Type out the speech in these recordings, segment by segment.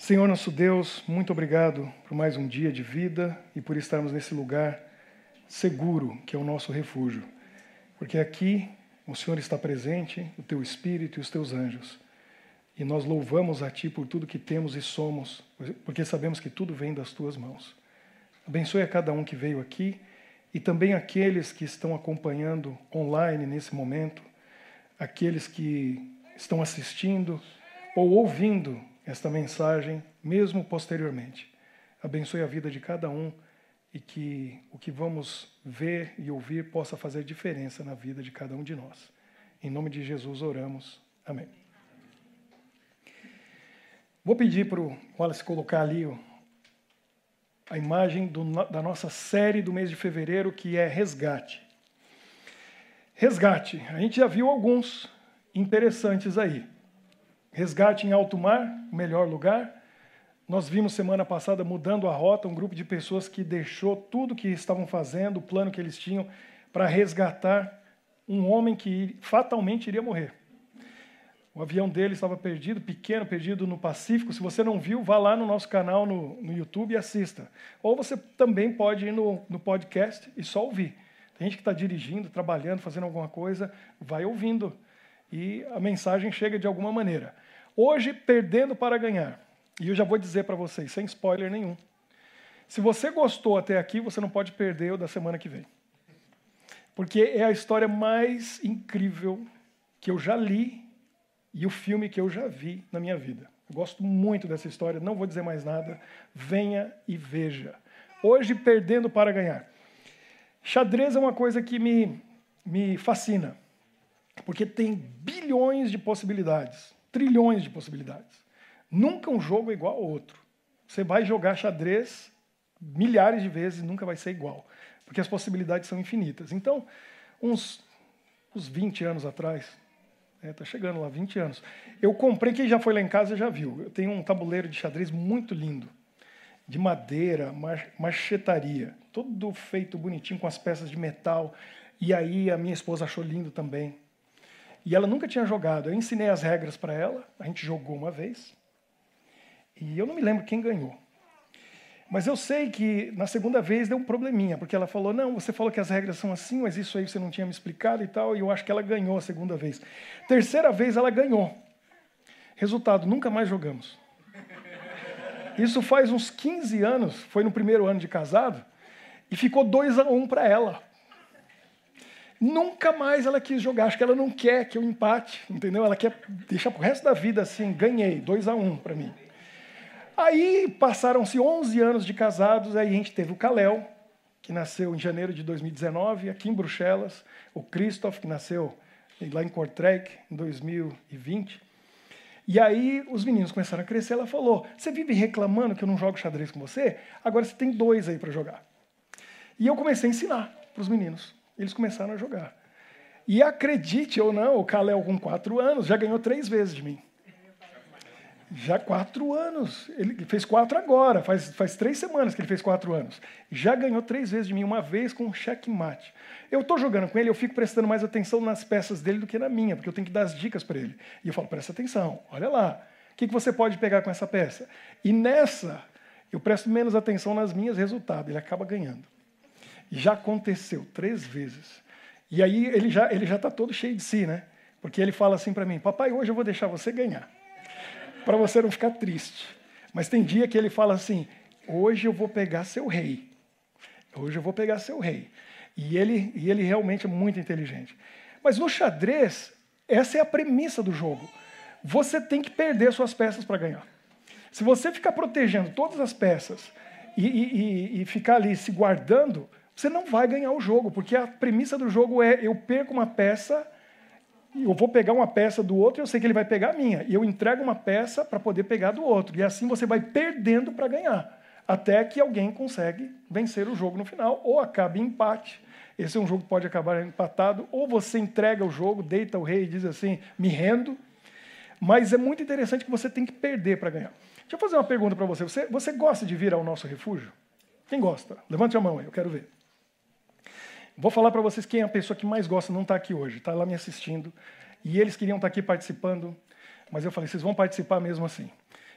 Senhor nosso Deus, muito obrigado por mais um dia de vida e por estarmos nesse lugar seguro que é o nosso refúgio. Porque aqui o Senhor está presente, o teu Espírito e os teus anjos. E nós louvamos a Ti por tudo que temos e somos, porque sabemos que tudo vem das Tuas mãos. Abençoe a cada um que veio aqui e também aqueles que estão acompanhando online nesse momento, aqueles que estão assistindo ou ouvindo esta mensagem, mesmo posteriormente. Abençoe a vida de cada um e que o que vamos ver e ouvir possa fazer diferença na vida de cada um de nós. Em nome de Jesus oramos. Amém. Vou pedir para o Wallace colocar ali a imagem do, da nossa série do mês de fevereiro, que é Resgate. Resgate, a gente já viu alguns interessantes aí. Resgate em alto mar, o melhor lugar. Nós vimos semana passada mudando a rota, um grupo de pessoas que deixou tudo que estavam fazendo, o plano que eles tinham, para resgatar um homem que fatalmente iria morrer. O avião dele estava perdido, pequeno, perdido no Pacífico. Se você não viu, vá lá no nosso canal no, no YouTube e assista. Ou você também pode ir no, no podcast e só ouvir. Tem gente que está dirigindo, trabalhando, fazendo alguma coisa, vai ouvindo e a mensagem chega de alguma maneira. Hoje, perdendo para ganhar. E eu já vou dizer para vocês, sem spoiler nenhum. Se você gostou até aqui, você não pode perder o da semana que vem. Porque é a história mais incrível que eu já li e o filme que eu já vi na minha vida. Eu gosto muito dessa história, não vou dizer mais nada. Venha e veja. Hoje, perdendo para ganhar. Xadrez é uma coisa que me, me fascina. Porque tem bilhões de possibilidades, trilhões de possibilidades. Nunca um jogo é igual ao outro. Você vai jogar xadrez milhares de vezes e nunca vai ser igual, porque as possibilidades são infinitas. Então, uns, uns 20 anos atrás, está é, tá chegando lá, 20 anos, eu comprei, quem já foi lá em casa já viu, eu tenho um tabuleiro de xadrez muito lindo, de madeira, marchetaria, todo feito bonitinho com as peças de metal, e aí a minha esposa achou lindo também. E ela nunca tinha jogado. Eu ensinei as regras para ela, a gente jogou uma vez. E eu não me lembro quem ganhou. Mas eu sei que na segunda vez deu um probleminha, porque ela falou: não, você falou que as regras são assim, mas isso aí você não tinha me explicado e tal, e eu acho que ela ganhou a segunda vez. Terceira vez ela ganhou. Resultado: nunca mais jogamos. Isso faz uns 15 anos, foi no primeiro ano de casado, e ficou 2 a 1 um para ela. Nunca mais ela quis jogar. Acho que ela não quer que eu empate, entendeu? Ela quer deixar pro resto da vida assim, ganhei, 2 a 1 um para mim. Aí passaram-se 11 anos de casados, aí a gente teve o Kalel, que nasceu em janeiro de 2019, aqui em Bruxelas, o Christoph, que nasceu lá em Kortrijk, em 2020. E aí os meninos começaram a crescer, ela falou, você vive reclamando que eu não jogo xadrez com você? Agora você tem dois aí para jogar. E eu comecei a ensinar para os meninos eles começaram a jogar. E acredite ou não, o Kalel, com quatro anos, já ganhou três vezes de mim. Já quatro anos. Ele fez quatro agora, faz, faz três semanas que ele fez quatro anos. Já ganhou três vezes de mim, uma vez com um checkmate. Eu estou jogando com ele, eu fico prestando mais atenção nas peças dele do que na minha, porque eu tenho que dar as dicas para ele. E eu falo, presta atenção, olha lá, o que, que você pode pegar com essa peça? E nessa, eu presto menos atenção nas minhas, resultado, ele acaba ganhando. Já aconteceu três vezes. E aí ele já ele já está todo cheio de si, né? Porque ele fala assim para mim: Papai, hoje eu vou deixar você ganhar, para você não ficar triste. Mas tem dia que ele fala assim: Hoje eu vou pegar seu rei. Hoje eu vou pegar seu rei. E ele, e ele realmente é muito inteligente. Mas no xadrez, essa é a premissa do jogo. Você tem que perder suas peças para ganhar. Se você ficar protegendo todas as peças e, e, e, ficar ali se guardando, você não vai ganhar o jogo, porque a premissa do jogo é eu perco uma peça, eu vou pegar uma peça do outro e eu sei que ele vai pegar a minha. E eu entrego uma peça para poder pegar do outro. E assim você vai perdendo para ganhar. Até que alguém consegue vencer o jogo no final, ou acaba em empate. Esse é um jogo que pode acabar empatado, ou você entrega o jogo, deita o rei e diz assim, me rendo. Mas é muito interessante que você tem que perder para ganhar. Deixa eu fazer uma pergunta para você. você. Você gosta de vir ao nosso refúgio? Quem gosta? Levante a mão aí, eu quero ver. Vou falar para vocês quem é a pessoa que mais gosta, não está aqui hoje, está lá me assistindo. E eles queriam estar tá aqui participando, mas eu falei, vocês vão participar mesmo assim.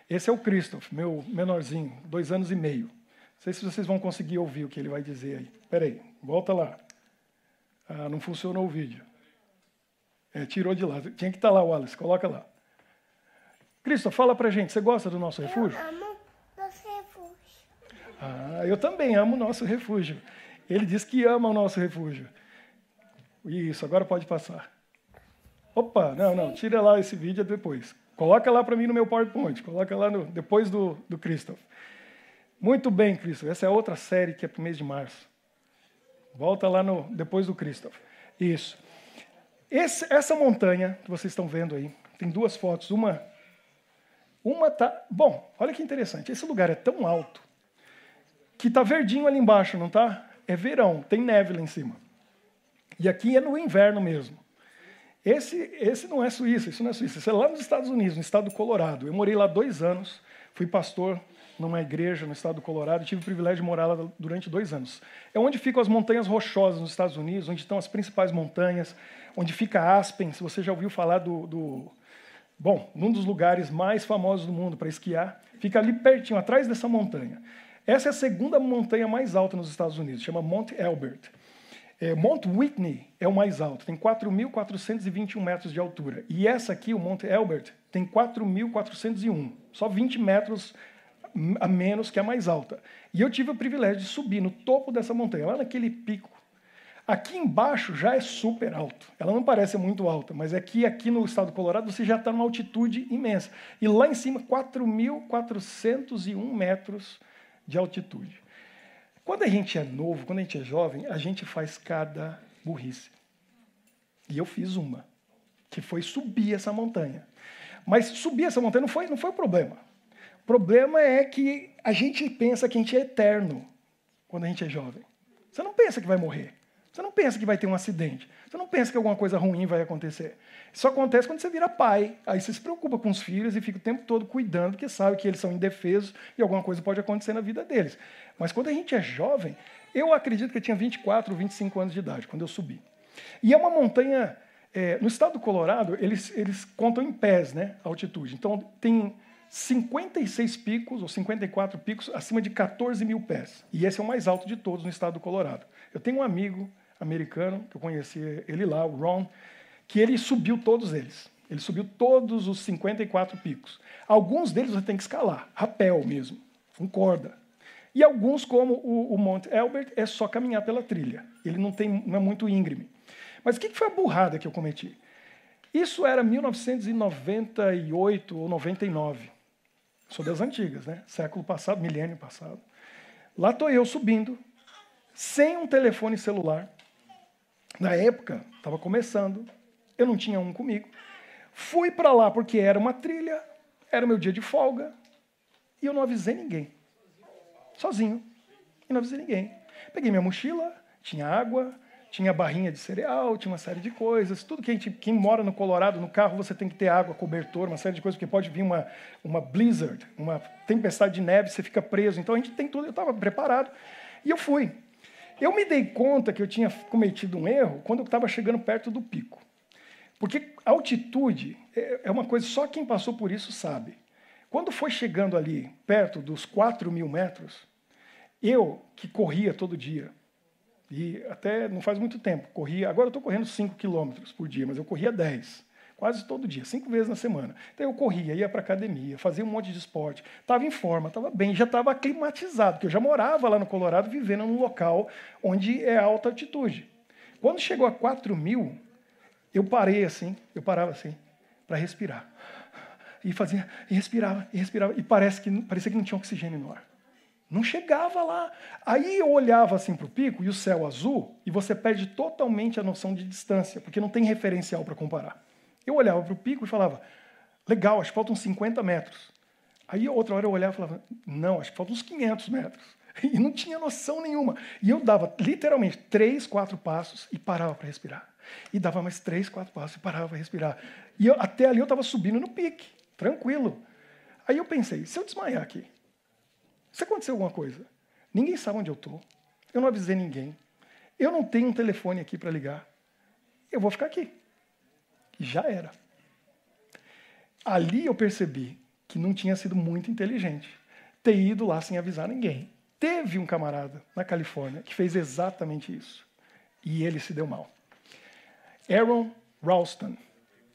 Esse é o Christoph, meu menorzinho, dois anos e meio. Não sei se vocês vão conseguir ouvir o que ele vai dizer aí. Espera aí, volta lá. Ah, não funcionou o vídeo. É, tirou de lá. Tinha que estar tá lá, Wallace, coloca lá. Christoph, fala pra gente, você gosta do nosso refúgio? Eu amo nosso refúgio. Ah, eu também amo o nosso refúgio. Ele diz que ama o nosso refúgio. Isso, agora pode passar. Opa, não, não, tira lá esse vídeo depois. Coloca lá para mim no meu PowerPoint, coloca lá no, depois do, do Christoph. Muito bem, Christoph, essa é outra série que é para o mês de março. Volta lá no, depois do Christoph. Isso. Esse, essa montanha que vocês estão vendo aí, tem duas fotos. Uma, uma tá. Bom, olha que interessante. Esse lugar é tão alto que tá verdinho ali embaixo, não tá? É verão, tem neve lá em cima. E aqui é no inverno mesmo. Esse, esse não é Suíça, isso não é Suíça. Isso é lá nos Estados Unidos, no estado do Colorado. Eu morei lá dois anos, fui pastor numa igreja no estado do Colorado, tive o privilégio de morar lá durante dois anos. É onde ficam as montanhas rochosas nos Estados Unidos, onde estão as principais montanhas, onde fica Aspen, se você já ouviu falar do, do bom, num dos lugares mais famosos do mundo para esquiar, fica ali pertinho, atrás dessa montanha. Essa é a segunda montanha mais alta nos Estados Unidos, chama Mount Elbert. É, Mount Whitney é o mais alto, tem 4.421 metros de altura. E essa aqui, o Mount Elbert, tem 4.401, só 20 metros a menos que a mais alta. E eu tive o privilégio de subir no topo dessa montanha, lá naquele pico. Aqui embaixo já é super alto. Ela não parece muito alta, mas aqui, aqui no estado do Colorado você já está numa altitude imensa. E lá em cima, 4.401 metros de altitude. Quando a gente é novo, quando a gente é jovem, a gente faz cada burrice. E eu fiz uma, que foi subir essa montanha. Mas subir essa montanha não foi, não foi o problema. O problema é que a gente pensa que a gente é eterno quando a gente é jovem. Você não pensa que vai morrer. Você não pensa que vai ter um acidente. Você não pensa que alguma coisa ruim vai acontecer. Isso acontece quando você vira pai. Aí você se preocupa com os filhos e fica o tempo todo cuidando, porque sabe que eles são indefesos e alguma coisa pode acontecer na vida deles. Mas quando a gente é jovem, eu acredito que eu tinha 24 ou 25 anos de idade quando eu subi. E é uma montanha. É, no estado do Colorado, eles, eles contam em pés, né? A altitude. Então, tem 56 picos, ou 54 picos, acima de 14 mil pés. E esse é o mais alto de todos no estado do Colorado. Eu tenho um amigo americano, que eu conheci ele lá, o Ron, que ele subiu todos eles. Ele subiu todos os 54 picos. Alguns deles você tem que escalar, rapel mesmo, com corda. E alguns, como o, o Monte Elbert, é só caminhar pela trilha. Ele não, tem, não é muito íngreme. Mas o que foi a burrada que eu cometi? Isso era 1998 ou 99. Sou das antigas, né? Século passado, milênio passado. Lá estou eu subindo, sem um telefone celular. Na época, estava começando, eu não tinha um comigo. Fui para lá porque era uma trilha, era o meu dia de folga, e eu não avisei ninguém. Sozinho. E não avisei ninguém. Peguei minha mochila, tinha água, tinha barrinha de cereal, tinha uma série de coisas. Tudo que a gente, quem mora no Colorado, no carro, você tem que ter água, cobertor, uma série de coisas, porque pode vir uma, uma blizzard, uma tempestade de neve, você fica preso. Então a gente tem tudo, eu estava preparado. E eu fui. Eu me dei conta que eu tinha cometido um erro quando eu estava chegando perto do pico. Porque altitude é, é uma coisa, só quem passou por isso sabe. Quando foi chegando ali, perto dos 4 mil metros, eu, que corria todo dia, e até não faz muito tempo, corria, agora eu estou correndo 5 quilômetros por dia, mas eu corria 10, quase todo dia, cinco vezes na semana. Então eu corria, ia para academia, fazia um monte de esporte, estava em forma, estava bem, já estava aclimatizado, porque eu já morava lá no Colorado, vivendo num local onde é alta altitude. Quando chegou a 4 mil, eu parei assim, eu parava assim, para respirar. E fazia, e respirava, e respirava, e parece que, parecia que não tinha oxigênio no ar. Não chegava lá. Aí eu olhava assim para o pico e o céu azul, e você perde totalmente a noção de distância, porque não tem referencial para comparar. Eu olhava para o pico e falava, legal, acho que faltam 50 metros. Aí outra hora eu olhava e falava, não, acho que faltam uns 500 metros. E não tinha noção nenhuma. E eu dava literalmente três, quatro passos e parava para respirar. E dava mais três, quatro passos e parava para respirar. E eu, até ali eu estava subindo no pique, tranquilo. Aí eu pensei, se eu desmaiar aqui, se acontecer alguma coisa, ninguém sabe onde eu estou, eu não avisei ninguém, eu não tenho um telefone aqui para ligar, eu vou ficar aqui. E já era. Ali eu percebi que não tinha sido muito inteligente ter ido lá sem avisar ninguém. Teve um camarada na Califórnia que fez exatamente isso. E ele se deu mal. Aaron Ralston,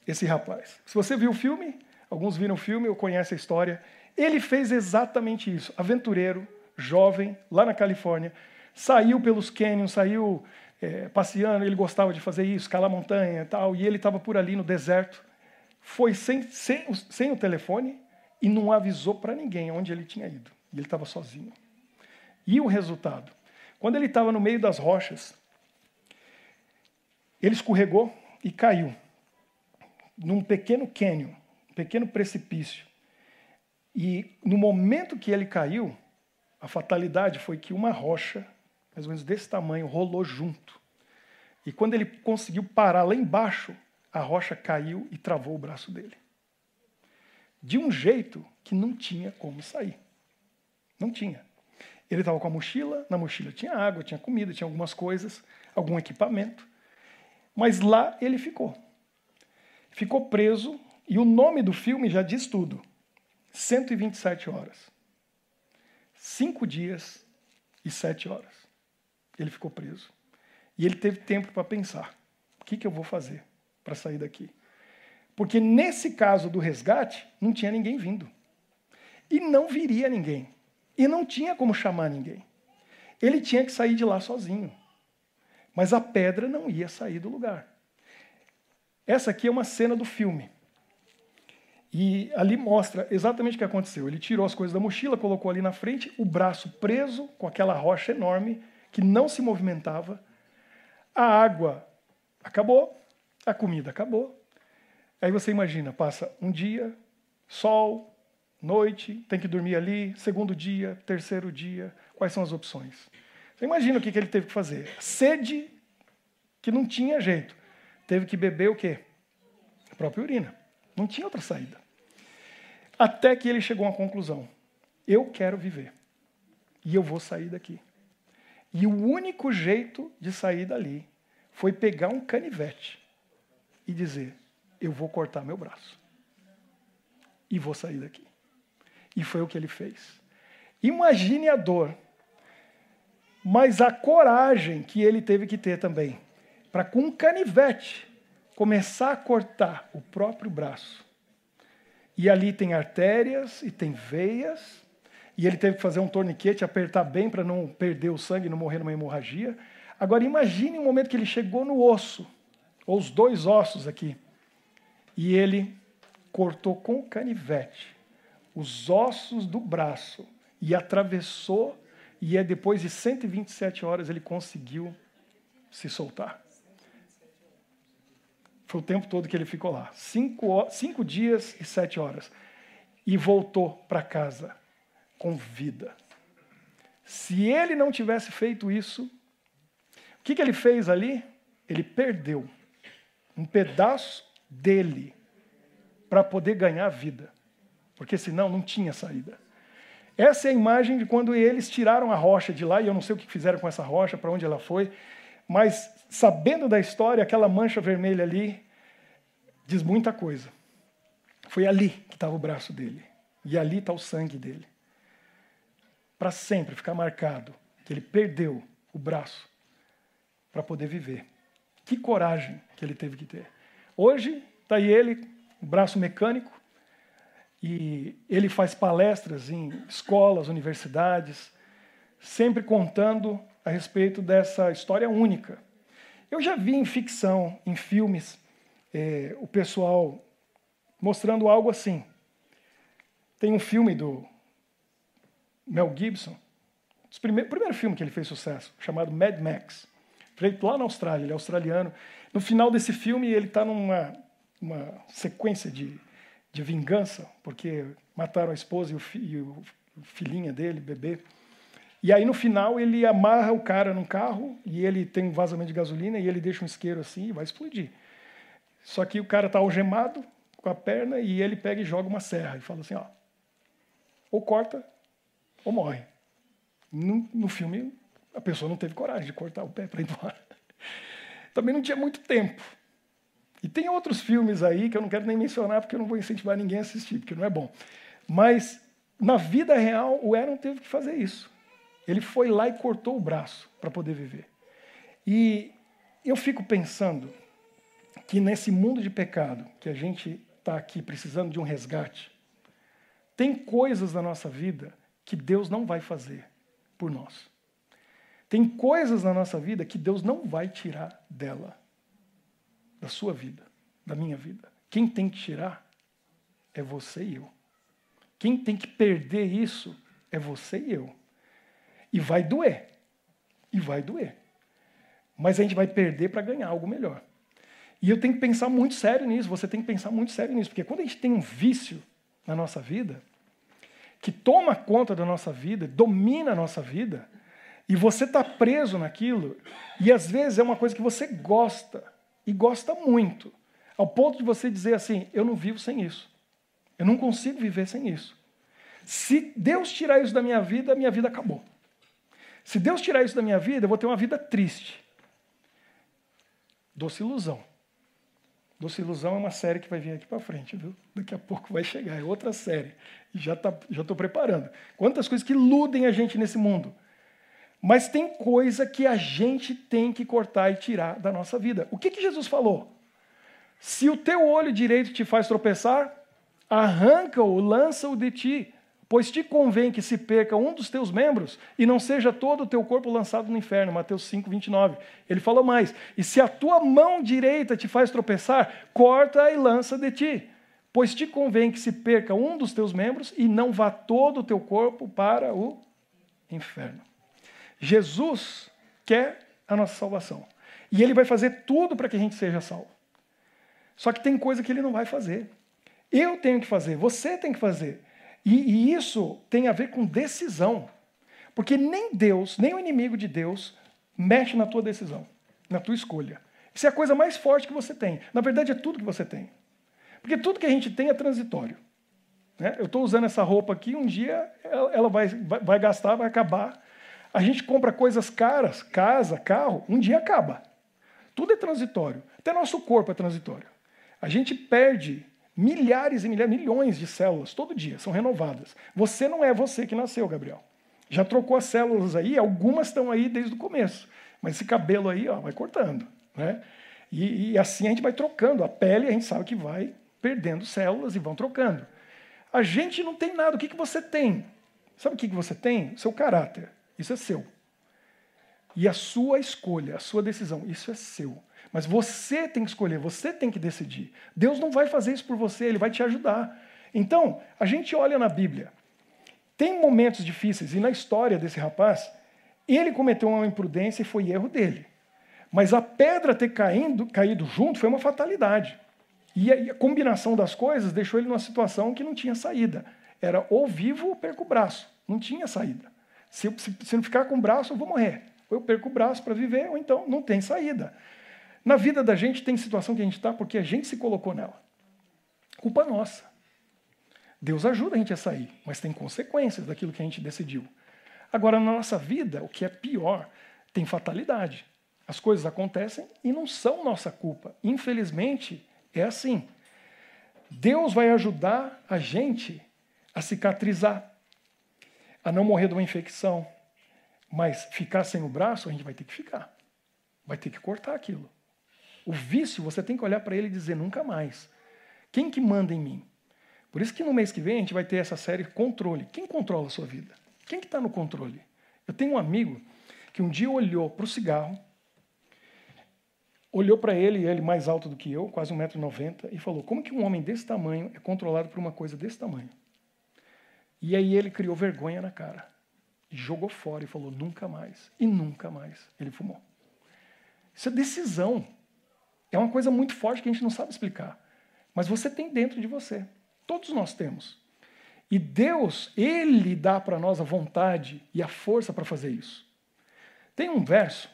esse rapaz. Se você viu o filme, alguns viram o filme ou conhecem a história, ele fez exatamente isso. Aventureiro, jovem, lá na Califórnia, saiu pelos canyons, saiu é, passeando, ele gostava de fazer isso, escalar montanha e tal, e ele estava por ali no deserto, foi sem, sem, sem o telefone e não avisou para ninguém onde ele tinha ido. E ele estava sozinho. E o resultado? Quando ele estava no meio das rochas, ele escorregou e caiu num pequeno cânion, um pequeno precipício. E no momento que ele caiu, a fatalidade foi que uma rocha, mais ou menos desse tamanho, rolou junto. E quando ele conseguiu parar lá embaixo, a rocha caiu e travou o braço dele. De um jeito que não tinha como sair. Não tinha. Ele estava com a mochila, na mochila tinha água, tinha comida, tinha algumas coisas, algum equipamento. Mas lá ele ficou. Ficou preso, e o nome do filme já diz tudo: 127 horas. Cinco dias e sete horas. Ele ficou preso. E ele teve tempo para pensar: o que, que eu vou fazer para sair daqui? Porque nesse caso do resgate, não tinha ninguém vindo. E não viria ninguém. E não tinha como chamar ninguém. Ele tinha que sair de lá sozinho. Mas a pedra não ia sair do lugar. Essa aqui é uma cena do filme. E ali mostra exatamente o que aconteceu. Ele tirou as coisas da mochila, colocou ali na frente, o braço preso com aquela rocha enorme que não se movimentava. A água acabou, a comida acabou. Aí você imagina, passa um dia, sol, noite, tem que dormir ali, segundo dia, terceiro dia, quais são as opções? Você imagina o que ele teve que fazer? Sede, que não tinha jeito. Teve que beber o quê? A própria urina. Não tinha outra saída. Até que ele chegou a uma conclusão: eu quero viver. E eu vou sair daqui. E o único jeito de sair dali foi pegar um canivete e dizer: eu vou cortar meu braço. E vou sair daqui. E foi o que ele fez. Imagine a dor, mas a coragem que ele teve que ter também, para com um canivete começar a cortar o próprio braço. E ali tem artérias e tem veias, e ele teve que fazer um torniquete, apertar bem para não perder o sangue não morrer numa hemorragia. Agora imagine o momento que ele chegou no osso, ou os dois ossos aqui, e ele cortou com canivete os ossos do braço e atravessou, e é depois de 127 horas ele conseguiu se soltar. Foi o tempo todo que ele ficou lá. Cinco, cinco dias e sete horas. E voltou para casa com vida. Se ele não tivesse feito isso, o que, que ele fez ali? Ele perdeu um pedaço dele para poder ganhar vida. Porque senão não tinha saída. Essa é a imagem de quando eles tiraram a rocha de lá, e eu não sei o que fizeram com essa rocha, para onde ela foi, mas sabendo da história, aquela mancha vermelha ali diz muita coisa. Foi ali que estava o braço dele, e ali está o sangue dele. Para sempre ficar marcado que ele perdeu o braço para poder viver. Que coragem que ele teve que ter. Hoje está aí ele, o braço mecânico, e ele faz palestras em escolas, universidades, sempre contando a respeito dessa história única. Eu já vi em ficção, em filmes, é, o pessoal mostrando algo assim. Tem um filme do Mel Gibson, o primeiro, filme que ele fez sucesso, chamado Mad Max, feito lá na Austrália, ele é australiano. No final desse filme, ele está numa uma sequência de, de vingança, porque mataram a esposa e o, fi, e o filhinha dele, bebê. E aí no final ele amarra o cara num carro e ele tem um vazamento de gasolina e ele deixa um isqueiro assim e vai explodir. Só que o cara está algemado com a perna e ele pega e joga uma serra e fala assim, ó, ou corta ou morre. No, no filme a pessoa não teve coragem de cortar o pé para ir embora. Também não tinha muito tempo. E tem outros filmes aí que eu não quero nem mencionar porque eu não vou incentivar ninguém a assistir, porque não é bom. Mas na vida real, o Aaron teve que fazer isso. Ele foi lá e cortou o braço para poder viver. E eu fico pensando que nesse mundo de pecado, que a gente está aqui precisando de um resgate, tem coisas na nossa vida que Deus não vai fazer por nós. Tem coisas na nossa vida que Deus não vai tirar dela, da sua vida, da minha vida. Quem tem que tirar é você e eu. Quem tem que perder isso é você e eu. E vai doer. E vai doer. Mas a gente vai perder para ganhar algo melhor. E eu tenho que pensar muito sério nisso, você tem que pensar muito sério nisso, porque quando a gente tem um vício na nossa vida, que toma conta da nossa vida, domina a nossa vida, e você está preso naquilo, e às vezes é uma coisa que você gosta, e gosta muito, ao ponto de você dizer assim: eu não vivo sem isso, eu não consigo viver sem isso. Se Deus tirar isso da minha vida, minha vida acabou. Se Deus tirar isso da minha vida, eu vou ter uma vida triste. Doce ilusão. Doce Ilusão é uma série que vai vir aqui para frente, viu? Daqui a pouco vai chegar, é outra série. Já tá, já estou preparando. Quantas coisas que iludem a gente nesse mundo. Mas tem coisa que a gente tem que cortar e tirar da nossa vida. O que, que Jesus falou? Se o teu olho direito te faz tropeçar, arranca-o, lança-o de ti. Pois te convém que se perca um dos teus membros e não seja todo o teu corpo lançado no inferno. Mateus 5, 29. Ele falou mais: E se a tua mão direita te faz tropeçar, corta e lança de ti. Pois te convém que se perca um dos teus membros e não vá todo o teu corpo para o inferno. Jesus quer a nossa salvação. E ele vai fazer tudo para que a gente seja salvo. Só que tem coisa que ele não vai fazer. Eu tenho que fazer, você tem que fazer. E, e isso tem a ver com decisão. Porque nem Deus, nem o inimigo de Deus, mexe na tua decisão, na tua escolha. Isso é a coisa mais forte que você tem. Na verdade, é tudo que você tem. Porque tudo que a gente tem é transitório. Né? Eu estou usando essa roupa aqui, um dia ela vai, vai, vai gastar, vai acabar. A gente compra coisas caras, casa, carro, um dia acaba. Tudo é transitório. Até nosso corpo é transitório. A gente perde milhares e milhares, milhões de células todo dia, são renovadas. Você não é você que nasceu, Gabriel. Já trocou as células aí, algumas estão aí desde o começo. Mas esse cabelo aí ó, vai cortando. Né? E, e assim a gente vai trocando. A pele a gente sabe que vai perdendo células e vão trocando. A gente não tem nada. O que, que você tem? Sabe o que, que você tem? Seu caráter. Isso é seu. E a sua escolha, a sua decisão, isso é seu. Mas você tem que escolher, você tem que decidir. Deus não vai fazer isso por você, ele vai te ajudar. Então, a gente olha na Bíblia. Tem momentos difíceis, e na história desse rapaz, ele cometeu uma imprudência e foi erro dele. Mas a pedra ter caído, caído junto foi uma fatalidade. E a, e a combinação das coisas deixou ele numa situação que não tinha saída. Era ou vivo ou perco o braço. Não tinha saída. Se, se, se não ficar com o braço, eu vou morrer. Ou eu perco o braço para viver, ou então não tem saída. Na vida da gente tem situação que a gente está porque a gente se colocou nela. Culpa nossa. Deus ajuda a gente a sair, mas tem consequências daquilo que a gente decidiu. Agora, na nossa vida, o que é pior, tem fatalidade. As coisas acontecem e não são nossa culpa. Infelizmente, é assim. Deus vai ajudar a gente a cicatrizar, a não morrer de uma infecção. Mas ficar sem o braço, a gente vai ter que ficar. Vai ter que cortar aquilo. O vício, você tem que olhar para ele e dizer nunca mais. Quem que manda em mim? Por isso que no mês que vem a gente vai ter essa série Controle. Quem controla a sua vida? Quem que está no controle? Eu tenho um amigo que um dia olhou para o cigarro, olhou para ele, ele mais alto do que eu, quase 1,90m, e falou: como que um homem desse tamanho é controlado por uma coisa desse tamanho? E aí ele criou vergonha na cara. Jogou fora e falou: nunca mais. E nunca mais ele fumou. Isso é decisão. É uma coisa muito forte que a gente não sabe explicar. Mas você tem dentro de você. Todos nós temos. E Deus, Ele dá para nós a vontade e a força para fazer isso. Tem um verso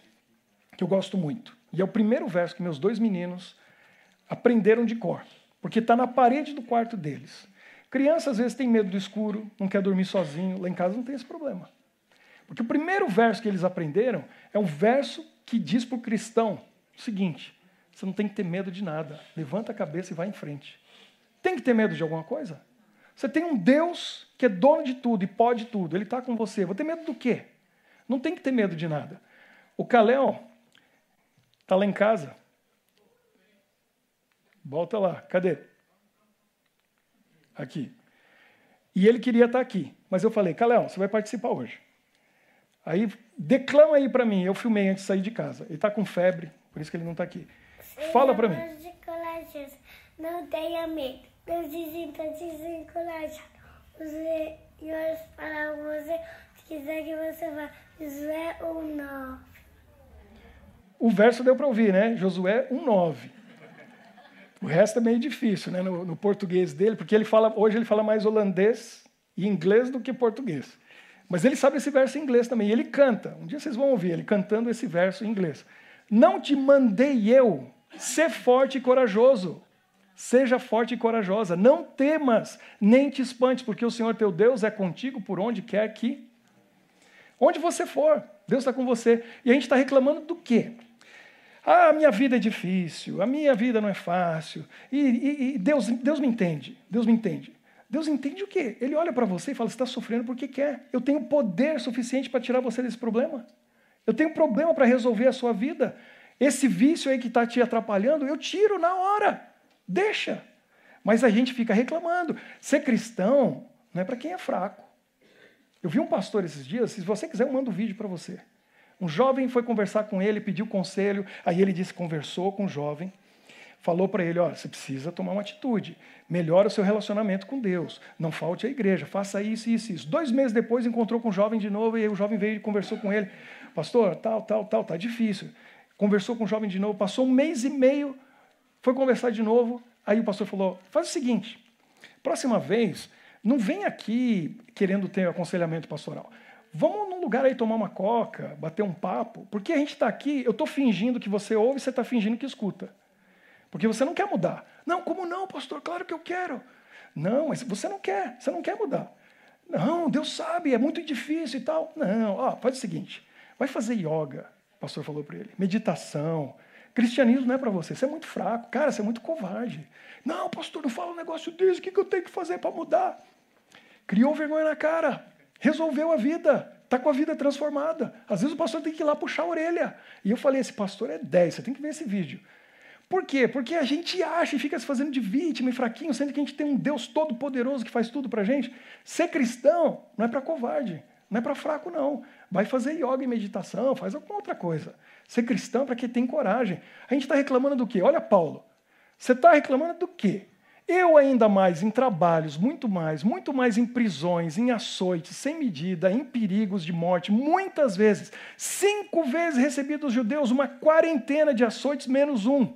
que eu gosto muito. E é o primeiro verso que meus dois meninos aprenderam de cor. Porque está na parede do quarto deles. Criança às vezes tem medo do escuro, não quer dormir sozinho. Lá em casa não tem esse problema. Porque o primeiro verso que eles aprenderam é um verso que diz para o cristão o seguinte: você não tem que ter medo de nada. Levanta a cabeça e vai em frente. Tem que ter medo de alguma coisa? Você tem um Deus que é dono de tudo e pode tudo. Ele está com você. Vou ter medo do quê? Não tem que ter medo de nada. O Caléo está lá em casa. Volta lá. Cadê? Aqui. E ele queria estar tá aqui. Mas eu falei, Caléo, você vai participar hoje. Aí, declama aí para mim. Eu filmei antes de sair de casa. Ele está com febre, por isso que ele não está aqui. Fala para mim. Não tenha medo. Deus dizem para te encorajar. Os senhores para você, se quiser que você vá. Josué 1,9. O verso deu para ouvir, né? Josué 1,9. O resto é meio difícil, né? No, no, português dele, porque ele fala, hoje ele fala mais holandês e inglês do que português. Mas ele sabe esse verso em inglês também. E ele canta. Um dia vocês vão ouvir ele cantando esse verso em inglês. Não te mandei eu ser forte e corajoso. Seja forte e corajosa. Não temas, nem te espantes, porque o Senhor teu Deus é contigo por onde quer que. Onde você for, Deus está com você. E a gente está reclamando do quê? Ah, a minha vida é difícil, a minha vida não é fácil. E, e, e Deus, Deus me entende. Deus me entende. Deus entende o quê? Ele olha para você e fala: você está sofrendo porque quer. Eu tenho poder suficiente para tirar você desse problema. Eu tenho problema para resolver a sua vida. Esse vício aí que está te atrapalhando, eu tiro na hora. Deixa. Mas a gente fica reclamando. Ser cristão não é para quem é fraco. Eu vi um pastor esses dias, se você quiser, eu mando um vídeo para você. Um jovem foi conversar com ele, pediu conselho, aí ele disse conversou com o jovem, falou para ele, olha, você precisa tomar uma atitude, melhora o seu relacionamento com Deus, não falte à igreja, faça isso, isso, isso. Dois meses depois encontrou com o jovem de novo, e o jovem veio e conversou com ele, pastor, tal, tal, tal, tá difícil. Conversou com o jovem de novo, passou um mês e meio, foi conversar de novo, aí o pastor falou: faz o seguinte, próxima vez, não vem aqui querendo ter aconselhamento pastoral. Vamos num lugar aí tomar uma coca, bater um papo, porque a gente está aqui, eu estou fingindo que você ouve, você está fingindo que escuta. Porque você não quer mudar. Não, como não, pastor? Claro que eu quero. Não, mas você não quer, você não quer mudar. Não, Deus sabe, é muito difícil e tal. Não, ó, faz o seguinte, vai fazer yoga, pastor falou para ele, meditação, Cristianismo não é para você. Você é muito fraco. Cara, você é muito covarde. Não, pastor, não fala um negócio desse. O que eu tenho que fazer para mudar? Criou vergonha na cara. Resolveu a vida. Está com a vida transformada. Às vezes o pastor tem que ir lá puxar a orelha. E eu falei: esse pastor é 10. Você tem que ver esse vídeo. Por quê? Porque a gente acha e fica se fazendo de vítima e fraquinho, sendo que a gente tem um Deus todo-poderoso que faz tudo para gente. Ser cristão não é para covarde. Não é para fraco, não. Vai fazer yoga e meditação, faz alguma outra coisa. Ser cristão é para quem tem coragem. A gente está reclamando do quê? Olha, Paulo, você está reclamando do quê? Eu ainda mais em trabalhos, muito mais, muito mais em prisões, em açoites, sem medida, em perigos de morte, muitas vezes. Cinco vezes recebi dos judeus uma quarentena de açoites menos um.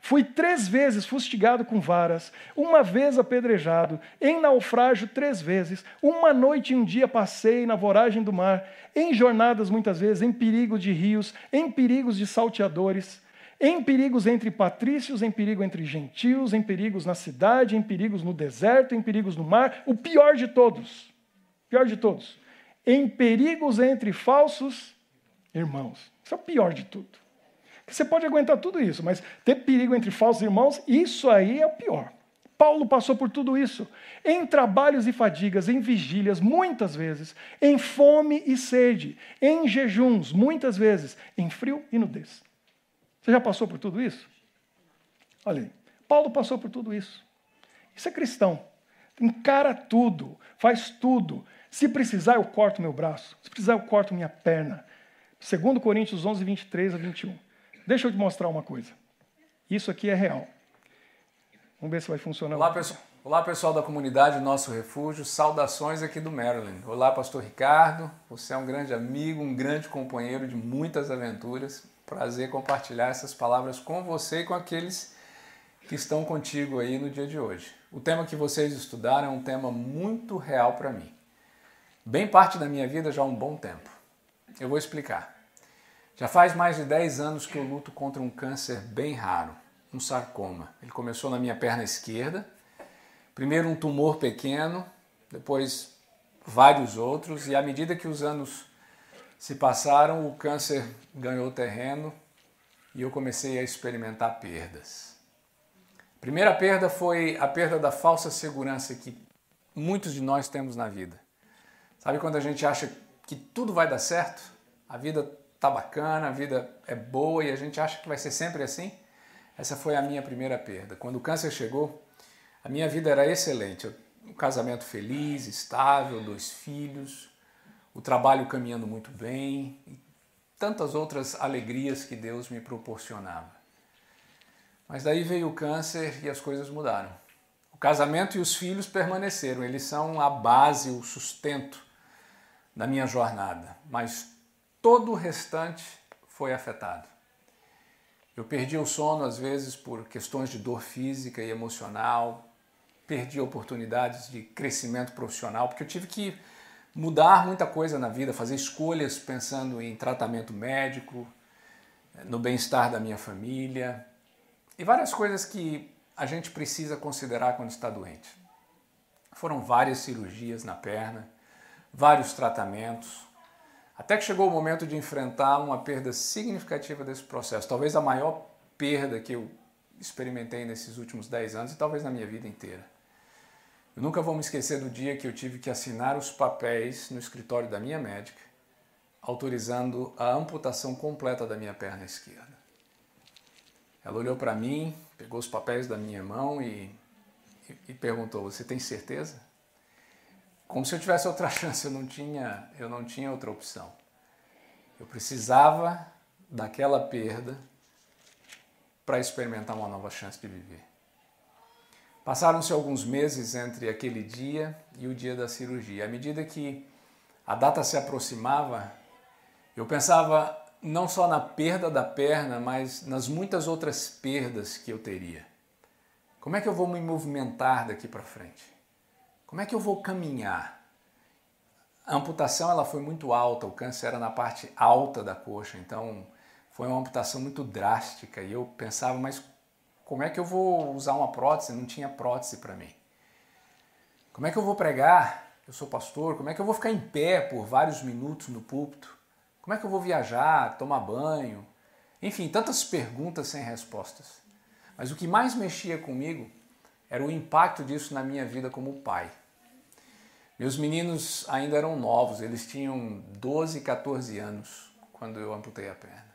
Fui três vezes fustigado com varas, uma vez apedrejado, em naufrágio três vezes, uma noite e um dia passei na voragem do mar, em jornadas muitas vezes, em perigos de rios, em perigos de salteadores, em perigos entre patrícios, em perigo entre gentios, em perigos na cidade, em perigos no deserto, em perigos no mar, o pior de todos, pior de todos, em perigos entre falsos irmãos. Isso é o pior de tudo. Você pode aguentar tudo isso, mas ter perigo entre falsos irmãos, isso aí é o pior. Paulo passou por tudo isso, em trabalhos e fadigas, em vigílias, muitas vezes, em fome e sede, em jejuns, muitas vezes, em frio e nudez. Você já passou por tudo isso? Olha aí, Paulo passou por tudo isso. Isso é cristão. Encara tudo, faz tudo. Se precisar, eu corto meu braço. Se precisar, eu corto minha perna. 2 Coríntios 11, 23 a 21. Deixa eu te mostrar uma coisa. Isso aqui é real. Vamos ver se vai funcionar. Olá, pessoal. Olá, pessoal da comunidade Nosso Refúgio. Saudações aqui do Maryland. Olá, pastor Ricardo. Você é um grande amigo, um grande companheiro de muitas aventuras. Prazer compartilhar essas palavras com você e com aqueles que estão contigo aí no dia de hoje. O tema que vocês estudaram é um tema muito real para mim. Bem parte da minha vida já há um bom tempo. Eu vou explicar. Já faz mais de 10 anos que eu luto contra um câncer bem raro, um sarcoma. Ele começou na minha perna esquerda, primeiro um tumor pequeno, depois vários outros, e à medida que os anos se passaram, o câncer ganhou terreno e eu comecei a experimentar perdas. A primeira perda foi a perda da falsa segurança que muitos de nós temos na vida. Sabe quando a gente acha que tudo vai dar certo? A vida tá bacana, a vida é boa e a gente acha que vai ser sempre assim? Essa foi a minha primeira perda. Quando o câncer chegou, a minha vida era excelente. Um casamento feliz, estável, dois filhos, o trabalho caminhando muito bem e tantas outras alegrias que Deus me proporcionava. Mas daí veio o câncer e as coisas mudaram. O casamento e os filhos permaneceram, eles são a base, o sustento da minha jornada, mas todo o restante foi afetado. Eu perdi o sono às vezes por questões de dor física e emocional, perdi oportunidades de crescimento profissional, porque eu tive que mudar muita coisa na vida, fazer escolhas pensando em tratamento médico, no bem-estar da minha família e várias coisas que a gente precisa considerar quando está doente. Foram várias cirurgias na perna, vários tratamentos, até que chegou o momento de enfrentar uma perda significativa desse processo, talvez a maior perda que eu experimentei nesses últimos 10 anos e talvez na minha vida inteira. Eu nunca vou me esquecer do dia que eu tive que assinar os papéis no escritório da minha médica, autorizando a amputação completa da minha perna esquerda. Ela olhou para mim, pegou os papéis da minha mão e, e, e perguntou: Você tem certeza? Como se eu tivesse outra chance, eu não tinha, eu não tinha outra opção. Eu precisava daquela perda para experimentar uma nova chance de viver. Passaram-se alguns meses entre aquele dia e o dia da cirurgia. À medida que a data se aproximava, eu pensava não só na perda da perna, mas nas muitas outras perdas que eu teria. Como é que eu vou me movimentar daqui para frente? Como é que eu vou caminhar? A amputação ela foi muito alta, o câncer era na parte alta da coxa, então foi uma amputação muito drástica e eu pensava, mas como é que eu vou usar uma prótese? Não tinha prótese para mim. Como é que eu vou pregar? Eu sou pastor. Como é que eu vou ficar em pé por vários minutos no púlpito? Como é que eu vou viajar, tomar banho? Enfim, tantas perguntas sem respostas. Mas o que mais mexia comigo era o impacto disso na minha vida como pai. Meus meninos ainda eram novos, eles tinham 12, 14 anos quando eu amputei a perna.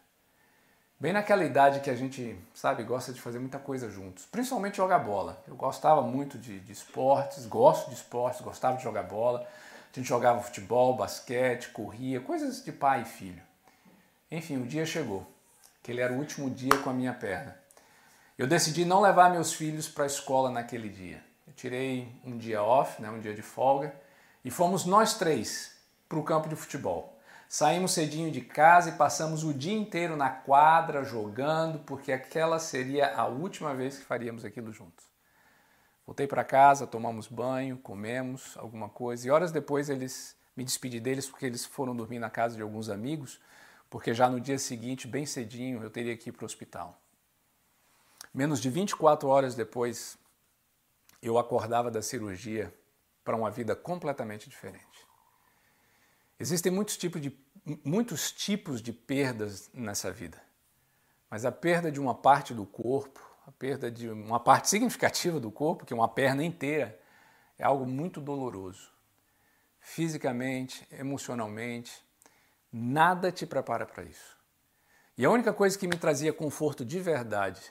Bem naquela idade que a gente, sabe, gosta de fazer muita coisa juntos, principalmente jogar bola. Eu gostava muito de, de esportes, gosto de esportes, gostava de jogar bola. A gente jogava futebol, basquete, corria, coisas de pai e filho. Enfim, o dia chegou, que ele era o último dia com a minha perna. Eu decidi não levar meus filhos para a escola naquele dia. Eu tirei um dia off, né, um dia de folga, e fomos nós três para o campo de futebol. Saímos cedinho de casa e passamos o dia inteiro na quadra jogando, porque aquela seria a última vez que faríamos aquilo juntos. Voltei para casa, tomamos banho, comemos alguma coisa e horas depois eles me despedi deles porque eles foram dormir na casa de alguns amigos, porque já no dia seguinte, bem cedinho, eu teria que ir para o hospital. Menos de 24 horas depois, eu acordava da cirurgia para uma vida completamente diferente. Existem muitos tipos, de, muitos tipos de perdas nessa vida, mas a perda de uma parte do corpo, a perda de uma parte significativa do corpo, que é uma perna inteira, é algo muito doloroso. Fisicamente, emocionalmente, nada te prepara para isso. E a única coisa que me trazia conforto de verdade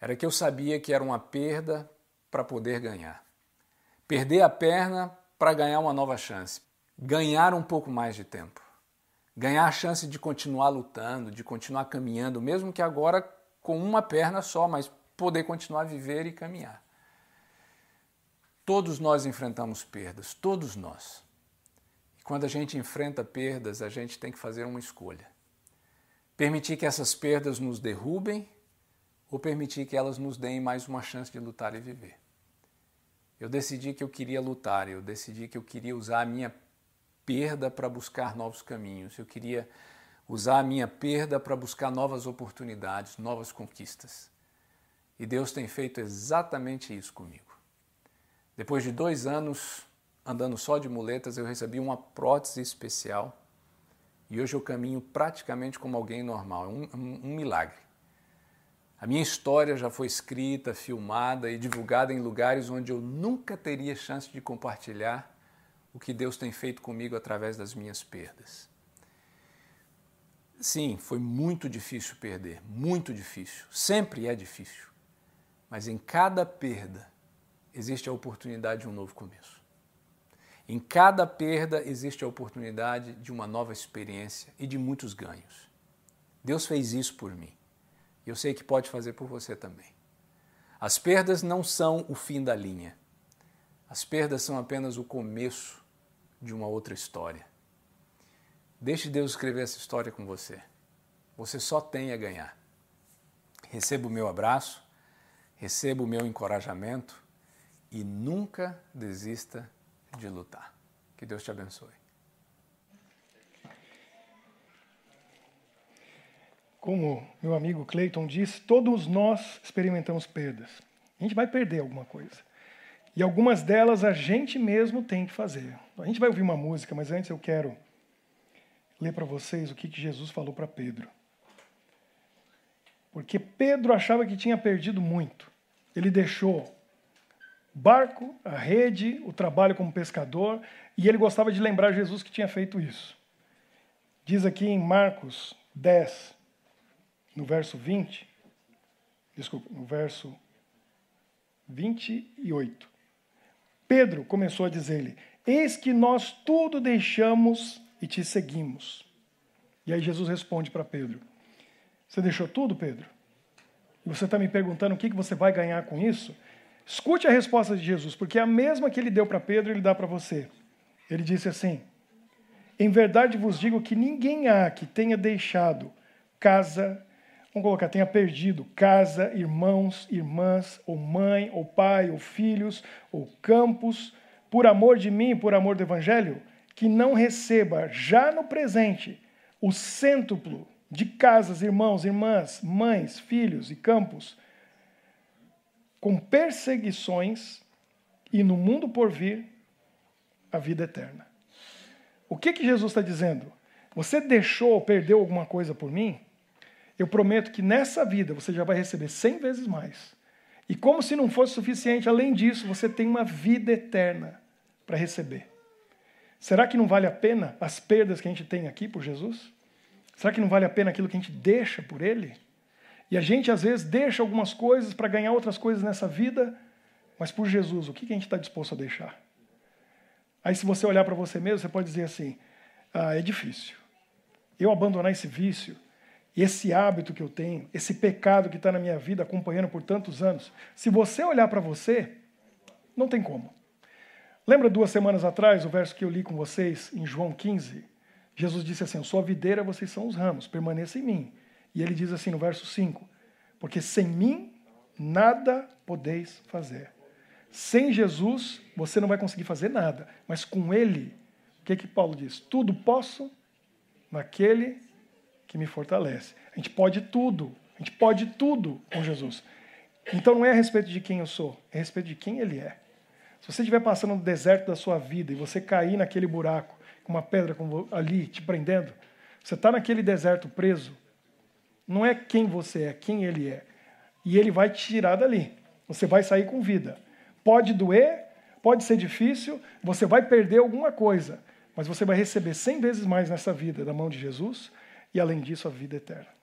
era que eu sabia que era uma perda para poder ganhar. Perder a perna para ganhar uma nova chance. Ganhar um pouco mais de tempo. Ganhar a chance de continuar lutando, de continuar caminhando, mesmo que agora com uma perna só, mas poder continuar a viver e caminhar. Todos nós enfrentamos perdas, todos nós. E quando a gente enfrenta perdas, a gente tem que fazer uma escolha. Permitir que essas perdas nos derrubem ou permitir que elas nos deem mais uma chance de lutar e viver. Eu decidi que eu queria lutar, eu decidi que eu queria usar a minha perda para buscar novos caminhos, eu queria usar a minha perda para buscar novas oportunidades, novas conquistas. E Deus tem feito exatamente isso comigo. Depois de dois anos andando só de muletas, eu recebi uma prótese especial e hoje eu caminho praticamente como alguém normal, é um, um, um milagre. A minha história já foi escrita, filmada e divulgada em lugares onde eu nunca teria chance de compartilhar o que Deus tem feito comigo através das minhas perdas. Sim, foi muito difícil perder, muito difícil. Sempre é difícil. Mas em cada perda existe a oportunidade de um novo começo. Em cada perda existe a oportunidade de uma nova experiência e de muitos ganhos. Deus fez isso por mim. Eu sei que pode fazer por você também. As perdas não são o fim da linha. As perdas são apenas o começo de uma outra história. Deixe Deus escrever essa história com você. Você só tem a ganhar. Receba o meu abraço, receba o meu encorajamento e nunca desista de lutar. Que Deus te abençoe. Como meu amigo Clayton disse, todos nós experimentamos perdas. A gente vai perder alguma coisa. E algumas delas a gente mesmo tem que fazer. A gente vai ouvir uma música, mas antes eu quero ler para vocês o que Jesus falou para Pedro. Porque Pedro achava que tinha perdido muito. Ele deixou barco, a rede, o trabalho como pescador, e ele gostava de lembrar Jesus que tinha feito isso. Diz aqui em Marcos 10, no verso 20, desculpa, no verso 28. Pedro começou a dizer-lhe: Eis que nós tudo deixamos e te seguimos. E aí Jesus responde para Pedro: Você deixou tudo, Pedro? E você está me perguntando o que você vai ganhar com isso? Escute a resposta de Jesus, porque é a mesma que ele deu para Pedro, ele dá para você. Ele disse assim: Em verdade vos digo que ninguém há que tenha deixado casa, vamos colocar, tenha perdido casa, irmãos, irmãs, ou mãe, ou pai, ou filhos, ou campos, por amor de mim, por amor do evangelho, que não receba já no presente o cêntuplo de casas, irmãos, irmãs, mães, filhos e campos, com perseguições e no mundo por vir a vida eterna. O que, que Jesus está dizendo? Você deixou ou perdeu alguma coisa por mim? Eu prometo que nessa vida você já vai receber cem vezes mais. E como se não fosse suficiente, além disso, você tem uma vida eterna para receber. Será que não vale a pena as perdas que a gente tem aqui por Jesus? Será que não vale a pena aquilo que a gente deixa por Ele? E a gente, às vezes, deixa algumas coisas para ganhar outras coisas nessa vida, mas por Jesus, o que a gente está disposto a deixar? Aí, se você olhar para você mesmo, você pode dizer assim: ah, é difícil. Eu abandonar esse vício, esse hábito que eu tenho, esse pecado que está na minha vida acompanhando por tantos anos. Se você olhar para você, não tem como. Lembra duas semanas atrás o verso que eu li com vocês em João 15? Jesus disse assim: sou a videira, vocês são os ramos, permaneça em mim. E ele diz assim no verso 5: Porque sem mim nada podeis fazer. Sem Jesus, você não vai conseguir fazer nada, mas com Ele, o que, que Paulo diz? Tudo posso naquele que me fortalece. A gente pode tudo, a gente pode tudo com Jesus. Então não é a respeito de quem eu sou, é a respeito de quem Ele é. Se você estiver passando no deserto da sua vida e você cair naquele buraco, com uma pedra ali te prendendo, você está naquele deserto preso, não é quem você é, quem ele é. E ele vai te tirar dali. Você vai sair com vida. Pode doer, pode ser difícil, você vai perder alguma coisa, mas você vai receber cem vezes mais nessa vida da mão de Jesus e, além disso, a vida eterna.